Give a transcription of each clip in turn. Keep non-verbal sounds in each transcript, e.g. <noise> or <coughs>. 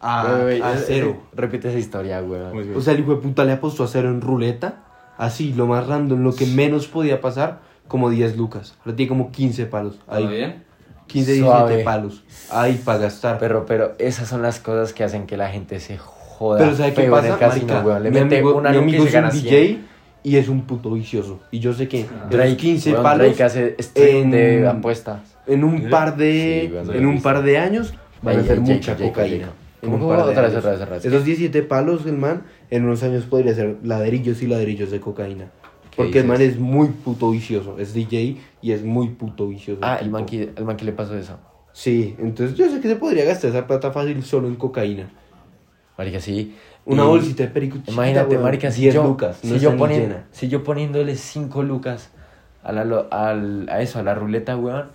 a, Güey, güey, a cero. eh, Repite esa historia, weón. ¿Cómo es, güey? O sea, el hijo de puta le apostó a cero en ruleta. Así, lo más random, lo que menos podía pasar, como 10 lucas. Ahora tiene como 15 palos. ¿Todo Ahí. bien? 15, 17 Suave. palos. Ahí para gastar. Pero, pero esas son las cosas que hacen que la gente se joda Pero ¿sabe qué pasa? casino, marica? Le mi mete amigo, una mi amigo es un 100. DJ y es un puto vicioso. Y yo sé que los Drake, 15 weón, palos Drake hace en- de apuestas. en un par de Sí, en un par de años van a hacer mucha Jacob, cocaína. Esos 17 palos, el man, en unos años podría ser ladrillos y ladrillos de cocaína. ¿Qué Porque el man es muy puto vicioso. Es DJ y es muy puto vicioso. Ah, el tipo. man, que, el man que le pasó eso. Sí, entonces yo sé que se podría gastar esa plata fácil solo en cocaína. Marica, sí. Una Y- bolsita de perico chiquita, Imagínate, marica, si 10 yo, lucas, si, yo si yo poniéndole 5 lucas a, la, al, a eso, a la ruleta, weón,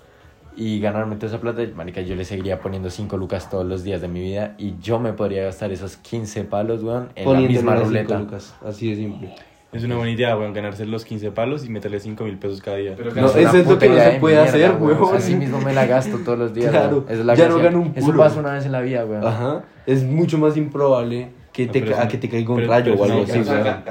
y ganarme toda esa plata, marica, yo le seguiría poniendo 5 lucas todos los días de mi vida y yo me podría gastar esos 15 palos, weón, en la misma ruleta. lucas, así de simple. Es una buena idea, weón, ganarse los 15 palos y meterle 5 mil pesos cada día. Pero No, eso es lo que no se de puede hacer, weón. Así mismo me la gasto todos los días, <laughs> Claro, weón. Esa es la ya no gano un Eso culo. pasa una vez en la vida, weón. Ajá. Es mucho más improbable que No, te, a que te caiga un pero- rayo pero o algo así. o sea,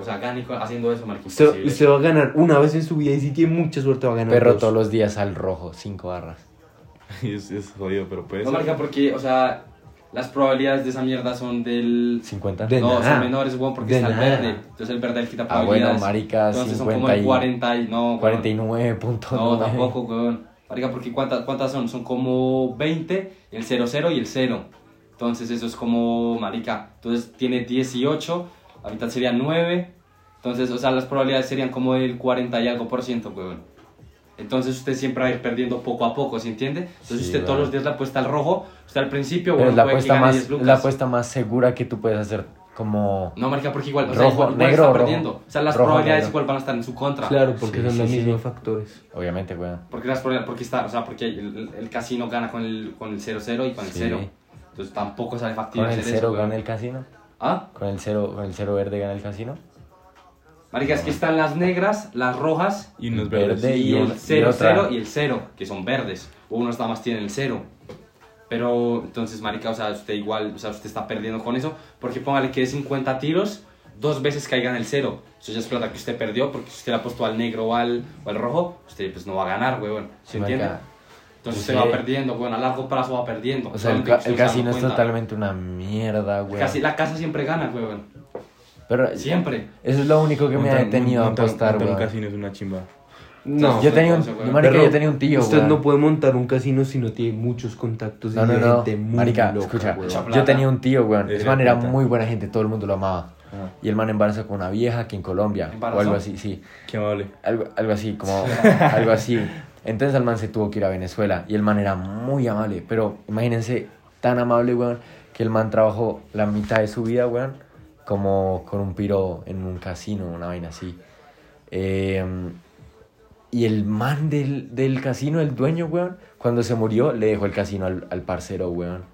o sea, gane haciendo eso, marica, Se, se va a ganar una vez en su vida y si tiene mucha suerte va a ganar Perro dos. todos los días al rojo, 5 barras. <laughs> es, es jodido, pero puede No, ser. marica, porque, o sea, las probabilidades de esa mierda son del... 50. De no, nada. son menores, weón, porque De está el nada. verde. Entonces el verde le quita Ah, bueno, probabilidades. marica, Entonces son 50 como el y- 40 y... No, weón. 49.9. No, tampoco, weón. Marica, porque ¿cuántas, ¿cuántas son? Son como 20, el 00 y el 0. Entonces eso es como, marica, entonces tiene 18, la mitad sería 9. Entonces, o sea, las probabilidades serían como del 40 y algo por ciento, weón. Entonces usted siempre va a ir perdiendo poco a poco, ¿se entiende? Entonces Sí, usted todos los días le apuesta al rojo, usted al principio, bueno, es la apuesta, más, 10 lucas. la apuesta más segura que tú puedes hacer como... No, marica, porque igual, o sea, Rojo, igual, igual negro está rojo. perdiendo. O sea, las Rojo, probabilidades negro. igual van a estar en su contra. Claro, porque Sí, son sí, los sí. mismos factores. Obviamente, weón. Porque, las probabilidades- porque, está, o sea, porque el, el- el casino gana con el, con el 0-0 y con el Sí. 0. Entonces tampoco sale factible Con el hacer cero eso, gana weón. el casino. ¿Ah? Con el cero, con el cero verde gana el casino. Marica, es que están las negras, las rojas Y unos Verde verdes. y, y el una- y 0-0 otra. y, el 0, que son verdes. Unos nada más tienen el 0. Pero entonces, marica, o sea, usted igual, o sea, usted está perdiendo con eso. Porque póngale que de 50 tiros, dos veces caigan el 0. Eso ya es plata que usted perdió, porque si usted le apostó al negro o al, o al rojo, usted pues no va a ganar, weón. ¿Se Sí, entiende? marica. Entonces Sí. usted va perdiendo, weón. A largo plazo va perdiendo. O sea, el, ca- no se casino es cuenta. totalmente una mierda, weón. Casi, la casa siempre gana, weón. Pero Siempre. eso es lo único que me ha detenido a apostar, montar un casino es una chimba. No. Yo tenía un, yo, marica, yo tenía un tío, Usted no puede montar un casino si no tiene muchos contactos No, y no, de no. gente muy Marica, loca, escucha, yo tenía un tío, weón. Ese man era muy buena gente, todo el mundo lo amaba. Ah. Y el man embarazó con una vieja que en Colombia. ¿Embarazó? O algo así, sí. Qué amable. Algo, algo así, como algo así. <laughs> Entonces el man se tuvo que ir a Venezuela y el man era muy amable, pero imagínense, tan amable, weón, que el man trabajó la mitad de su vida, weón, como con un piro en un casino, una vaina así. Eh, y el man del, del casino, el dueño, weón, cuando se murió, le dejó el casino al, al parcero, weón.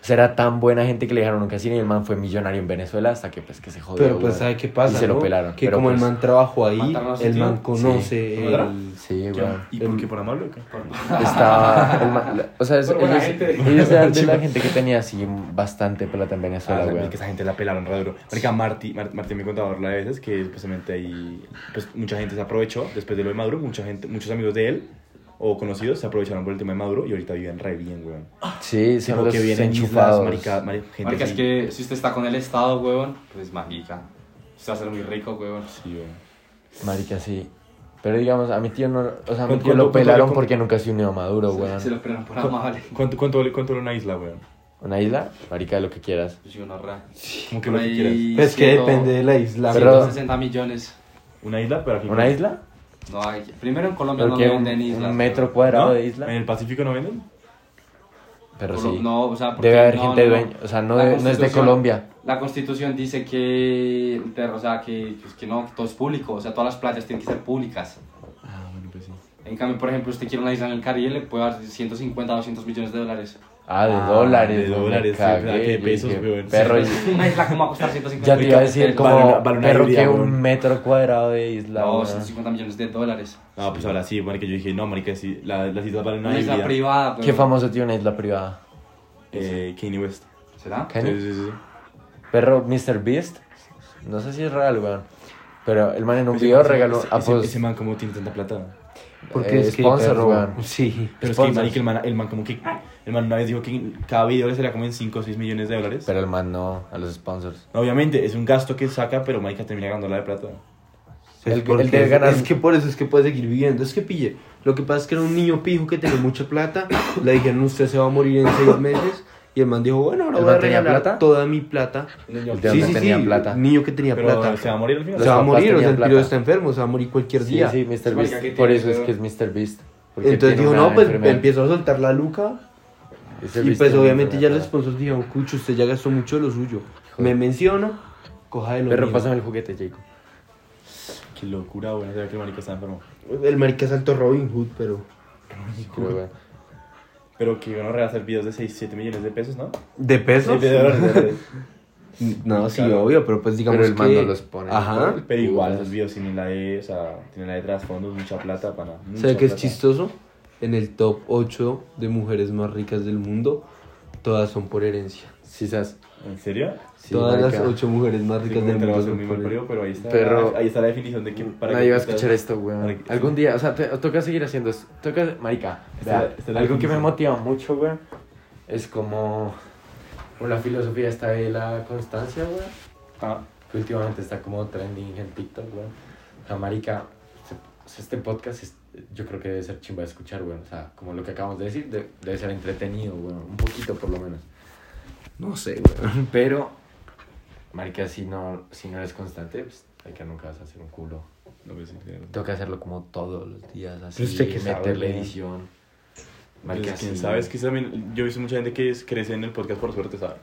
O sea, era tan buena gente que le dejaron un casino y el man fue millonario en Venezuela hasta que, pues, que se jodió, Pero pues. ¿sabe qué pasa? Y se lo pelaron. Que pero, como pues, el man trabajó ahí, ¿Mataron a su el man conoce Sí. el... Sí, ¿Qué- weón. ¿Y por qué? ¿Por amable o qué? <laughs> Estaba. el ma- la- o sea, es- ellos, eran <laughs> de la gente que tenía así bastante pelota en Venezuela, Ah, güey. es que esa gente la pelaron re duro. Marica, Marty, Mar- Martín me contaba la veces que supuestamente ahí, pues mucha gente se aprovechó después de lo de Maduro, mucha gente, muchos amigos de él o conocidos se aprovecharon por el tema de Maduro y ahorita viven re bien, weón. Sí, los que vienen enchufados. marica, mari- gente Marica, es que si usted está con el Estado, weón, pues mágica. Usted va a ser muy rico, weón. Sí, weón. Marica, sí. Pero digamos, a mi tío no. O sea, a mi ¿Cuánto- tío lo pelaron porque nunca se unió a Maduro, güey. Se lo esperan por ¿Cu- amable. ¿Cuánto, cuánto, vale- cuánto vale una isla, weón? ¿Una isla? Marica, lo que quieras. Pues yo no ra. Como que lo que quieras. Pues que ciento- depende de la isla. Pero- 160 millones. Una isla, pero aquí. ¿Una isla? No hay. Primero en Colombia Porque no un, venden islas. un metro cuadrado ¿No? de isla. ¿En el Pacífico no venden? Pero Colo- sí. No, o sea, porque Debe haber no, gente no, no. dueña. O sea, no, La de- no es de Constitución- Colombia. La constitución dice que, o sea, que, pues, que no, que todo es público, o sea, todas las playas tienen que ser públicas. Ah, bueno, pues sí. En cambio, por ejemplo, usted quiere una isla en el Caribe, le puede dar 150, 200 millones de dólares. Ah, de Ah, dólares. de dólares, cagué, pesos, weón. Perro, Una isla, ¿cómo va a costar 150 ya te iba a decir como Vale una- perro que un weón. metro cuadrado de isla. No, weón. 150 millones de dólares. No, pues ahora sí, marica, yo dije, no, marica, sí, la, las islas valen una Una isla híbrida. privada, ¿Qué weón. famoso tiene una isla privada? Eh, Kanye West. ¿Será? Kanye. Sí, sí, sí. Perro Mr. Beast. No sé si es real, weón. Pero el man en un video regaló ese- a ese, ese man como tiene tanta plata. Porque eh, es que sponsor, weón. Sí. Pero es que, el man, el man como que... El man una vez dijo que cada video le salía como en 5 o 6 millones de dólares. Pero el man no, a los sponsors. Obviamente, es un gasto que saca, pero marica termina ganando la de plata. Es, El- el es- ganar- es que por eso es que puede seguir viviendo. Es que pille. Lo que pasa es que era un niño pijo que tenía mucha plata. <coughs> Le dijeron, usted se va a morir en seis meses. Y el man dijo, bueno, ahora ¿El voy a regalar plata? toda mi plata. El de donde tenía plata. Niño que tenía Pero plata. se va a morir al final. Se va a morir, o sea, el piro está enfermo, se va a morir cualquier Sí, día. sí, Mr. Marica, Beast. ¿qué Por eso es que es Mr. Beast. Entonces dijo, no, pues empiezo a soltar la luca. Y pues obviamente ya los sponsors dijeron, Cucho, usted ya gastó mucho de lo suyo. Me menciono, coja de lo Perro, mío. pásame el juguete, Jacob. Qué locura, weón. Sabía que el marica está enfermo. El marica saltó Robin Hood, pero... Pero que van a hacer videos de 6, 7 millones de pesos, ¿no? ¿De pesos? De dólares. <laughs> No, sí, Claro. obvio, pero pues digamos Pero el que... los pone. Ajá. Pero igual, esos videos tienen la de, o sea, tienen la de trasfondo, mucha plata, pana. mucha ¿Sabe qué es chistoso? En el top 8 de mujeres más ricas del mundo, todas son por herencia. Sí, sabes. ¿En serio? Sí, todas marica. las 8 mujeres más Sí, ricas como del mundo son por periodo, pero ahí está, Pero- ahí está la definición de que para Nadie que va a escuchar esto, weón. Algún día, o sea, te- toca seguir haciendo esto. Toca, marica, Esta- esta algo que me motiva mucho, weón, es como, como la filosofía esta de la constancia, weón. Ah, Que últimamente está como trending en TikTok, weón. O sea, marica, este podcast es- yo creo que debe ser chimba de escuchar, weón. O sea, como lo que acabamos de decir, de- debe ser entretenido, weón. Un poquito por lo menos. No sé, weón. <laughs> Pero, marica, si no, si no eres constante, pues, marica, nunca vas a hacer un culo. no pues claro. Tengo que hacerlo como todos los días, así, usted qué sabe, meterle weón. edición. Pues, Marica, quién sí. sabe, es que también, yo he visto mucha gente que crece en el podcast por suerte, ¿sabes?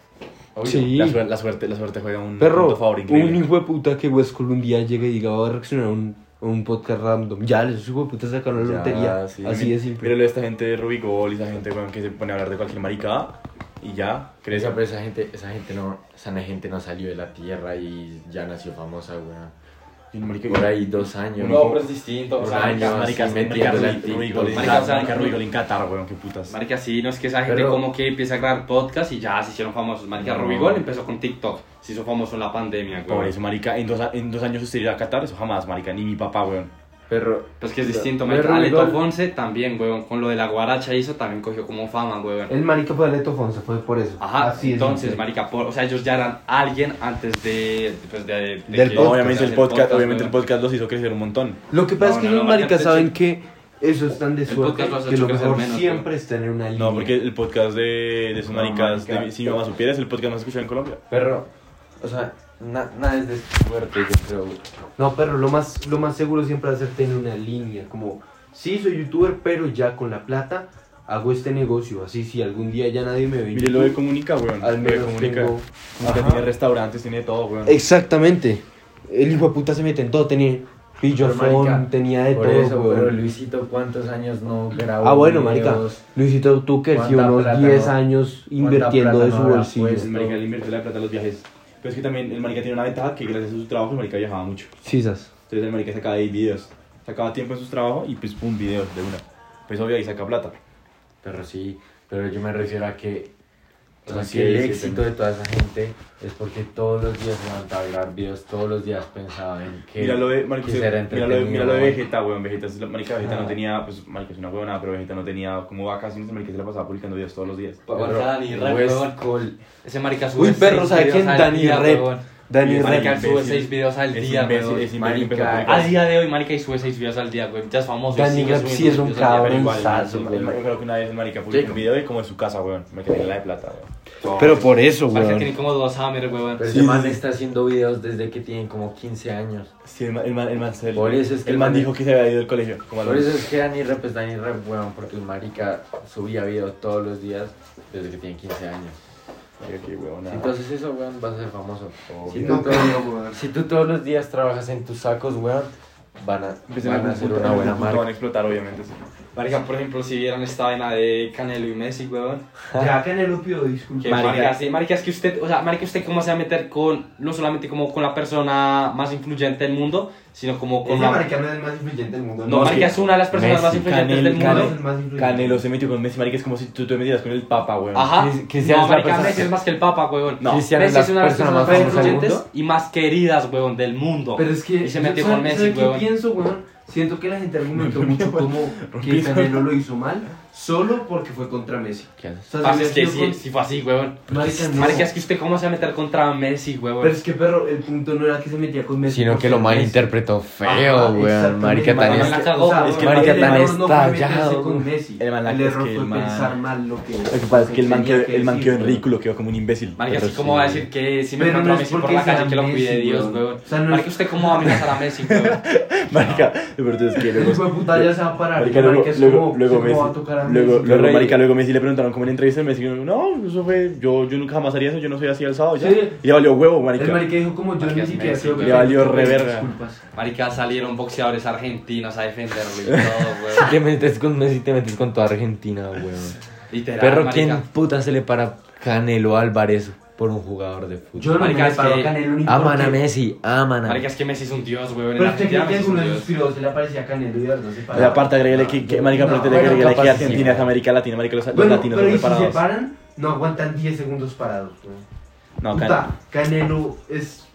Obvio. Sí. La, suer- la suerte, la suerte juega un Perro, favor un increíble. hijo de puta que Westcol un día llegue y diga, voy a reaccionar a un, un podcast random. Ya, esos hijos de puta sacaron la lotería. sí. Así de simple. Míralo a esta gente de Rubicol y esa gente weón, que se pone a hablar de cualquier maricada y ya, crece. Esa, pero esa gente, esa gente no, esa gente no salió de la tierra y ya nació famosa, weón. Y un marica- Por ahí dos años. No, pero es distinto. O Por sea, años, marica, Maricas, así Marica, Qatar, o sea, marica, Rubicol en Qatar, weón, qué putas. Marica, sí, no es que esa gente Pero- como que empieza a grabar podcast y ya se hicieron famosos. Marica, No. Rubigol empezó con TikTok. Se hizo famoso en la pandemia, güey. Por eso, marica, en dos, en dos años usted irá a Qatar, eso jamás, marica, ni mi papá, weón. Pero, Pues que es distinto, Pero. Aleto Fonse también, weón. Con lo de la guaracha hizo, también cogió como fama, weón. El marica fue Aleto Fonse, fue por eso. Ajá, Así entonces, simple. marica, por- o sea, ellos ya eran alguien antes de, pues, de, de Del que- podcast. obviamente el podcast, obviamente el podcast los hizo crecer un montón. Lo que pasa No, es que no, los no, maricas marica, saben que eso es tan de El suerte que lo mejor menos, siempre es tener una línea. No, porque el podcast de, de esos maricas, marica. de, si mi mamá supiera, es el podcast más escuchado en Colombia. pero, o sea, na- nada es de suerte, yo creo. No, pero lo más, lo más seguro siempre a ser tener una línea. Como, sí, soy youtuber, pero ya con la plata hago este negocio. Así, si algún día ya nadie me ve. en Mire lo de Comunica, weón. Al menos Comunica. tengo- Comunica tiene restaurantes, tiene todo, weón. Exactamente. El hijo de puta se mete en todo. Tenía pillofón, marica, tenía de Por todo. eso, weón. pero Luisito, ¿cuántos años no grabó Ah, bueno, marica. videos? Luisito, tú que si ¿Cuánta unos plata 10 no- años invirtiendo de no su habrá bolsillo. puesto? El marica le invirtió la plata a los viajes. Pero es que también el marica tiene una ventaja que gracias a su trabajo el marica viajaba mucho. Sisas. Entonces el marica sacaba ahí videos. Sacaba tiempo en sus trabajos y pues pum, videos de una. Pues obvio ahí saca plata. Pero sí, pero yo me refiero a que, o sea, que el éxito de toda esa gente es porque todos los días se levantaba a grabar videos, todos los días pensaba en que Mira lo de, quisiera mira lo de, entretenido, mira lo de. Vegeta, weón. Vegeta, es la- marica Vegeta no Ajá. tenía, pues marica es una huevona, pero Vegeta no tenía como vacaciones, marica se la pasaba publicando videos todos los días. Pero Dani Rep, West weón. Cole, Ese marica sube Uy, perro, seis ¿sabe videos quién? al Dani weón. Dani Marica, sube imbécil. seis videos al Es día, imbécil, weón. es imbécil, empezó a Marica. A día de hoy, marica, y sube seis videos al día, güey. Ya es famoso. Dani Rep sí es un el- weón. yo creo que una vez marica publicó un video de como de su casa, weón. Me quedé en la de plata, weón. Pero por eso, Marica, weón. tiene como dos Hammer, weón. pero Sí, ese man sí. está haciendo videos desde que tienen como 15 años. Sí, el man, el man, el man, se- Por eso es que el el man man- dijo que se había ido del colegio. Como a Por eso es que Dani Rep es Dani Rep, weón, porque el marica subía videos todos los días desde que tiene 15 años. Qué huevona. Si tú haces eso, weón, vas a ser famoso. Si tú, todos, si tú todos los días trabajas en tus sacos, weón, van a, van a hacer punto- una en buena punto van a marca. explotar, obviamente. sí. Marica, por ejemplo, si vieron esta vaina de Canelo y Messi, weón. <laughs> Ya Canelo pidió disculpas. Que marica, sí, marica, es que usted, o sea, marica, usted cómo se va a meter con, no solamente como con la persona más influyente del mundo, sino como con Ese la... marica no es el más influyente del mundo. No, es marica, que es una de las personas Messi, más influyentes Canelo- del mundo. Canelo es el más influyente. Canelo se metió con Messi, marica, es como si tú te metieras con el Papa, weón. Ajá. Cris- Cristiano no, la marica, persona- Messi es más que el Papa, weón. No. Cristiano es Messi la es una de las persona personas más más famosa del influyentes mundo. y más queridas, weón, del mundo. Pero es que. Y se metió ¿sabe- con Messi, qué weón. pienso, weón? Siento que la gente argumentó <laughs> mucho como que Canelo lo hizo mal solo porque fue contra Messi. ¿Qué haces? O sea, si es que sí, sido sí fue así, con- Marica, no. Marica, es que usted cómo se va a meter contra Messi, weón. Pero es que, perro, el punto no era que se metía con Messi. Sino que lo malinterpretó feo, exactamente. Marica tan Marica, es- que marica tan no estallado, con. Messi. El error fue pensar mal lo que. Lo que pasa es que el man quedó, en ridículo, quedó como un imbécil. Marica, así como va a decir que si me encuentro no a es Messi por la calle que lo cuide Dios, no es- Marica, ¿usted cómo va a amenazar a Messi, weón? <laughs> Marica, peor es que El luego... hijo de puta ya se va a parar. Marica, luego, Marica, luego, como, luego ¿cómo va a Messi, tocar a luego, Messi? luego, marica, luego Messi le preguntaron como en entrevista, Messi dijo, no, eso fue, yo, yo nunca jamás haría eso, yo no soy así alzado, ya. Sí. Y le valió huevo, El marica. marica dijo como yo Marica, ni siquiera Messi, creo que. Le valió me re pidió verga. disculpas. Marica, salieron boxeadores argentinos a defenderlo y <laughs> todo, weón. Te metes con Messi, te metes con toda Argentina, weón. Literal, Perro, marica. ¿quién puta se le para Canelo Álvarez por un jugador de fútbol? Yo no Marica, me es paro que a Canelo ni Aman a Messi, aman a Marica, es que Messi es un dios, weón. En Pero usted cree que alguno de sus piros se le parecía a Canelo y de verdad se paraba. aparte agreguele que, que marica, No, aparte bueno, agreguele que capaz sí, Argentina es. América Latina, América, los, los Bueno, latinos pero son y si se preparados. paran, no aguantan 10 segundos parados. weón. No, Puta, Can- Canelo es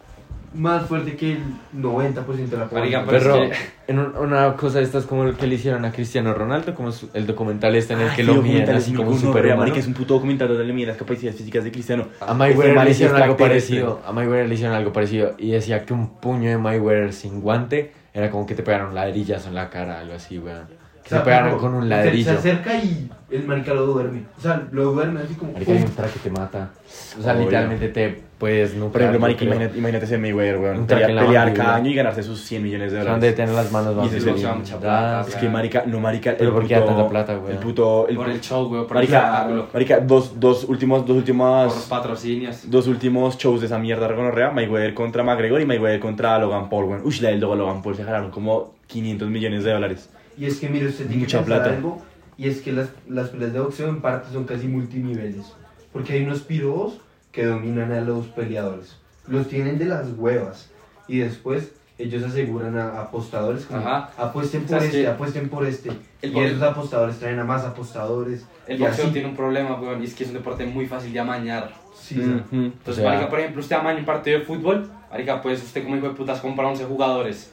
más fuerte que el 90% de la población. pero Perro, es en un- una cosa de estas como el que le hicieron a Cristiano Ronaldo, como su- el documental este en el que lo miden así como superhumano. marica, es un puto documental donde le miden las capacidades físicas de Cristiano. A Mayweather le es hicieron algo parecido. A Mayweather le hicieron algo parecido. Y decía que un puño de Mayweather sin guante era como que te pegaron ladrillas en la cara, algo así, weón. Que O sea, te pegaron con un ladrillo. Se acerca y el marica lo duerme. O sea, lo duerme así como. Marica, hay un traje que te mata. O sea, Obvio. literalmente te puedes no Por ejemplo, marica, imagínate, imagínate ser Mayweather, weón. Un Pelear, pelear cada año y ganarse sus 100 millones de Son dólares. de tener las manos Y ese es blindadas. mucha plata, Es que marica, no marica, Pero el ¿por qué tanta plata, weón? El puto, el Por el show, weón. Por el marica, espectáculo. marica, dos, dos últimos, dos Por últimas, patrocinios. dos últimos shows de esa mierda regonorrea, Mayweather contra McGregor y Mayweather contra Logan Paul, weón. Uy, la del Logan Paul se jalaron como 500 millones de dólares. Y es que, mire, usted tiene Mucha que pensar plata. algo. Y es que las, las peleas de boxeo en parte son casi multiniveles. Porque hay unos piros que dominan a los peleadores. Los tienen de las huevas. Y después ellos aseguran a apostadores como Ajá. apuesten por este, apuesten por este. el y esos apostadores traen a más apostadores. El y boxeo así. tiene un problema, weón. Y es que es un deporte muy fácil de amañar. Sí, sí. Ujú. Entonces, O sea- marica, por ejemplo, usted amaña un partido de fútbol, marica, pues usted como hijo de putas compra 11 jugadores.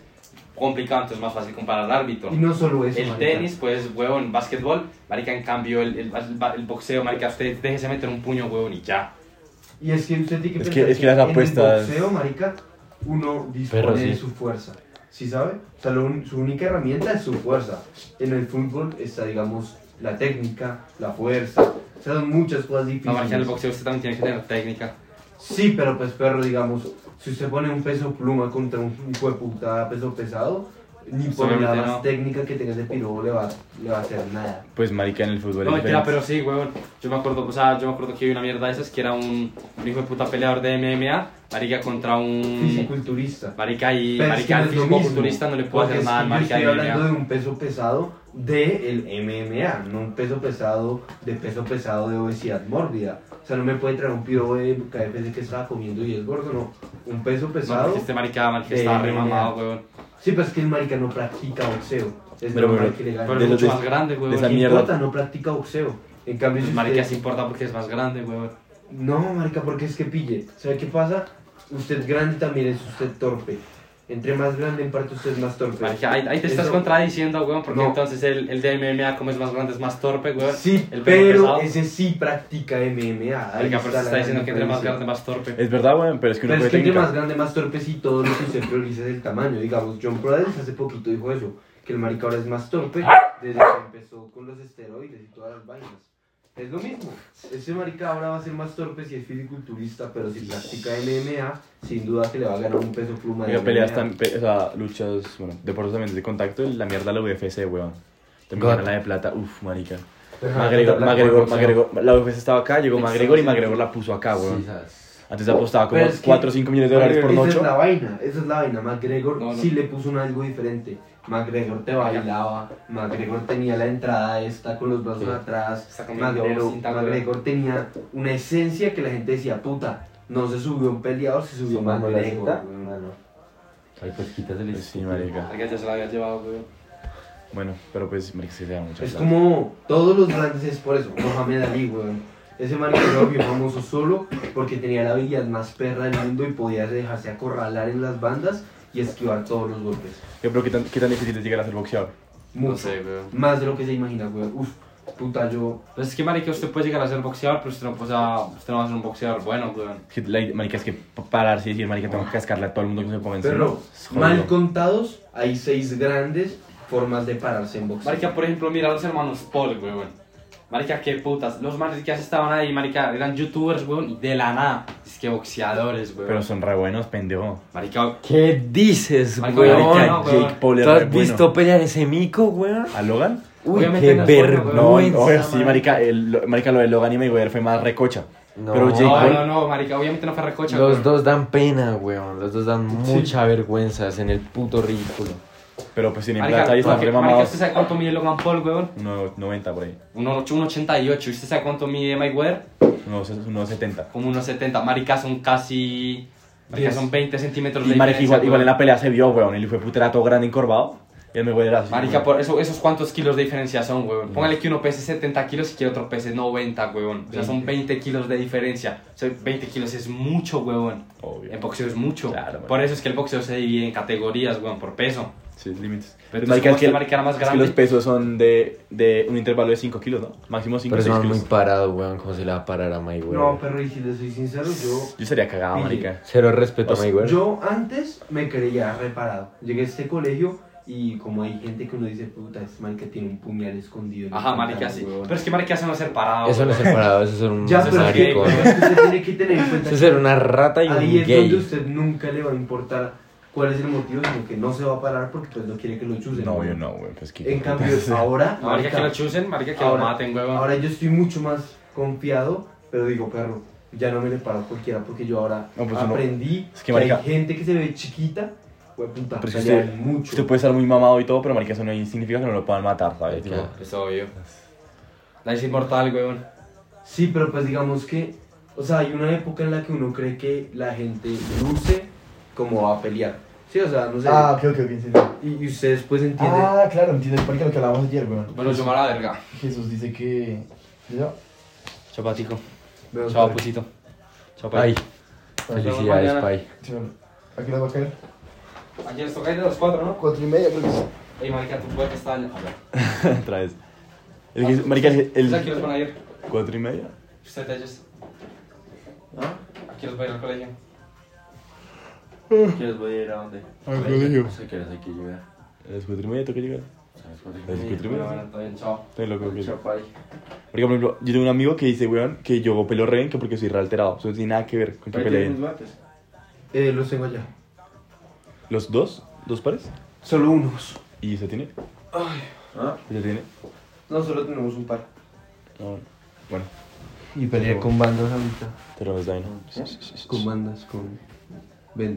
Complicado, entonces es más fácil comprar al árbitro. Y no solo eso. El marica. tenis, pues, huevón, básquetbol, marica, en cambio, el, el, el boxeo, marica, usted déjese meter un puño, huevón, y ya. Y es que usted tiene que Es pensar que- es que las apuestas- En el boxeo, marica, uno dispone Perro, sí. de su fuerza. ¿Sí sabe? O sea, lo su única herramienta es su fuerza. En el fútbol está, digamos, la técnica, la fuerza. O sea, son muchas cosas No, difíciles. marica, en el boxeo usted también tiene que tener técnica. Sí, pero pues, perro, digamos, si usted pone un peso pluma contra un hijo de puta peso pesado, ni por la más no. técnica que tenga ese piro le va, le va a hacer nada. Pues marica en el fútbol No, es mentira, diferente. pero sí, huevón. Yo me acuerdo, o sea, yo me acuerdo que había una mierda de esas que era un, un hijo de puta peleador de MMA, marica, contra un... Fisiculturista. Marica, y Pero es que marica, no es lo mismo, culturista no le puedo porque hacer es nada que al yo marica estoy de hablando MMA. de un peso pesado del MMA, no un peso pesado de peso pesado de obesidad mórbida. O sea, no me puede traer un piro de KFC que estaba comiendo y es gordo, no. Un peso No, pesado. porque este marica, marica de estaba re MMA. mamado, huevón. Sí, pero es que el marica no practica boxeo. Es Pero, normal pero- que le gane. Pero De es mucho de- más grande, de huevón. esa ¿Qué mierda. importa? No practica boxeo. En cambio, Pues si marica usted- sí importa porque es más grande, huevón. No, marica, porque es que pille. ¿Sabe qué pasa? Usted grande también es usted torpe. Entre más grande en parte usted es más torpe. Marica, ahí, ahí te estás Eso- contradiciendo, huevón, porque No. entonces el, el de MMA, como es más grande, es más torpe, huevón. Sí, el pero pesado. ese sí practica MMA. Marica, pero se está diciendo que entre más grande, más torpe. Es verdad, weón, pero es que uno Pero es que entre más grande, más torpe, sí, todo lo que usted prioriza es el tamaño. Digamos, John Prudence hace poquito dijo eso, que el marica ahora es más torpe desde que empezó con los esteroides y todas las vainas. Es lo mismo. Ese marica ahora va a ser más torpe si es fisiculturista, pero si practica MMA, sin duda que le va a ganar un peso pluma de Mira, peleas MMA. tan, pe- o sea, luchas, bueno, deportes también de contacto, la mierda la UFC, weón. También God. gana la de plata, uff, marica. McGregor, la- McGregor, la- McGregor, la UFC estaba acá, llegó McGregor y. McGregor la puso acá, weón. Antes apostaba como Pero es que- 4 o 5 millones de dólares por Esa noche. es la vaina, esa es la vaina. McGregor No, no. sí le puso un algo diferente. McGregor te bailaba, McGregor tenía la entrada esta con los brazos Sí. atrás, McGregor, güey. McGregor tenía una esencia que la gente decía, puta, no se subió un peleador, se subió la McGregor. güey. Ay, pues quítasele. Pues sí, marica. Marica ya se la había llevado, güey. Bueno, pero pues, marica, sí se da mucha Es plata. como todos los grandes es por eso, Mohamed Ali, weón. Ese marica se volvió famoso solo porque tenía la habilidad más perra del mundo y podía dejarse acorralar en las bandas y esquivar todos los golpes. Yo creo que tan, qué tan difícil es llegar a ser boxeador. Mucho. No sé, güey. Más de lo que se imagina, weón. Uf, puta, yo. Pues es que, marica, usted puede llegar a ser boxeador, pero usted no, o sea, usted no va a ser un boxeador bueno, güey. Es que, la, marica, es que pa- pararse y decir, marica, tengo que cascarle a todo el mundo que se ponga encima. Pero, jodido. mal contados, hay seis grandes formas de pararse en boxeo. Marica, por ejemplo, mira a los hermanos Paul, weón. Marica, qué putas. Los maricas estaban ahí, marica, eran youtubers, weón, y de la nada. Es que boxeadores, weón. Pero son re buenos, pendejo. Marica, ¿Qué dices, Marica, weón? marica, no, weón. Jake Paul es ¿Tú re has visto bueno. pelear ese mico, weón? ¿A Logan? Uy, Obviamente qué no weón. No, vergüenza. obvio, sí, marica, el, lo- marica, lo de Logan y Mayweather fue más recocha. No. Pero Jake no, Paul- no, no, marica, obviamente no fue recocha, Los weón. dos dan pena, weón. Los dos dan mucha vergüenza. Hacen el puto ridículo. Pero pues Marica, plata y están porque- re marica, mamados. ¿usted sabe cuánto mide Logan Paul, weón? 1.90 por ahí. 1,88. ¿Usted sabe cuánto mide Mayweather? Unos 1.70. Como unos 70. Marica, son casi... Marica, son 20 centímetros de Y marica, diferencia, igual, igual en la pelea se vio, weón. El hijo de puta era todo grande y encorvado. Y el Mayweather así. Marica, por eso, esos cuántos kilos de diferencia son, weón. Póngale que uno pese 70 kilos y que otro pese 90, weón. O sea, son 20 kilos de diferencia. O sea, 20 kilos es mucho, weón. Obvio. En boxeo es mucho. Claro, marica. por eso es que el boxeo se divide en categorías, weón, por peso. Sí, límites. Pero es que, este marica era más es que grande. los pesos son de, de un intervalo de 5 kilos, ¿no? Máximo 5 Pero 6 eso kilos. van muy parado, weón. ¿Cómo se le va a parar a Mayweather? No, pero y si le soy sincero, yo. Yo estaría cagado, Pille. marica. Cero respeto O a sea, Mayweather. Yo antes me creía reparado. Llegué a este colegio y como hay gente que uno dice, puta, este man que tiene un puñal escondido. en Ajá, marica, sí. weón". Pero es que marica eso no es ser parado. Eso no es ser parado, eso es ser un Ya, pero es que, marico. pero es que usted tiene que tener en cuenta Eso es ser una rata y un ahí es donde gay. usted nunca le va a importar cuál es el motivo, sino que no se va a parar porque pues no quiere que lo chusen. No, yo no, güey. Pues que. En cambio, <laughs> ahora, No, marica, que lo chusen, marica, que ahora- lo maten, weón. ahora yo estoy mucho más confiado, pero digo, perro, ya no me le paro a cualquiera porque yo ahora No, pues aprendí es que, que, marica- hay gente que se ve chiquita, güey, puta, Pero es que usted, mucho. usted puede estar muy mamado y todo, pero marica, eso no significa que no lo puedan matar, ¿sabes? Claro. Tipo, Es obvio. La es inmortal, weón. Sí, pero pues digamos que, o sea, hay una época en la que uno cree que la gente luce como va a pelear. Sí, o sea, no sé. Ah, ok, ok, ok, sí, sí. y, y ustedes pues entienden. Ah, claro, entiendes, porque lo que hablábamos ayer, weón. Bueno, yo me la verga. Jesús dice que. ¿Ya? Chao, patico. Veo Chao, que- pusito. Chao, Ay, felicidades, mañana. Pai. Sí, bueno. Aquí les va a caer. Aquí les toca ir de los cuatro, ¿no? Cuatro y media, creo que sí. Ey, marica, tu puerta está allá. A ver. otra vez. El que, marica, el, ¿Ustedes aquí los van a ir? cuatro y media. ¿Ustedes ellos? Aquí los voy a ir al colegio. ¿Quieres voy a ir a dónde? Al colegio. No sé qué horas hay que llegar. A las cuatro y media toca llegar. A las cuatro y media. está bien, chao. Estoy loco. que- Chao. Porque, por ejemplo, yo tengo un amigo que dice, weón, que yo peleo re bien que porque soy re alterado. Eso no tiene nada que ver con que peleen. ¿tienes guantes? Eh, los tengo allá. ¿Los dos? ¿Dos pares? Solo unos. ¿Y se tiene? ¿Ah? ¿Se tiene? No, solo tenemos un par. No. Bueno, Y pelear con bandas ahorita. pero está bien. Con bandas, con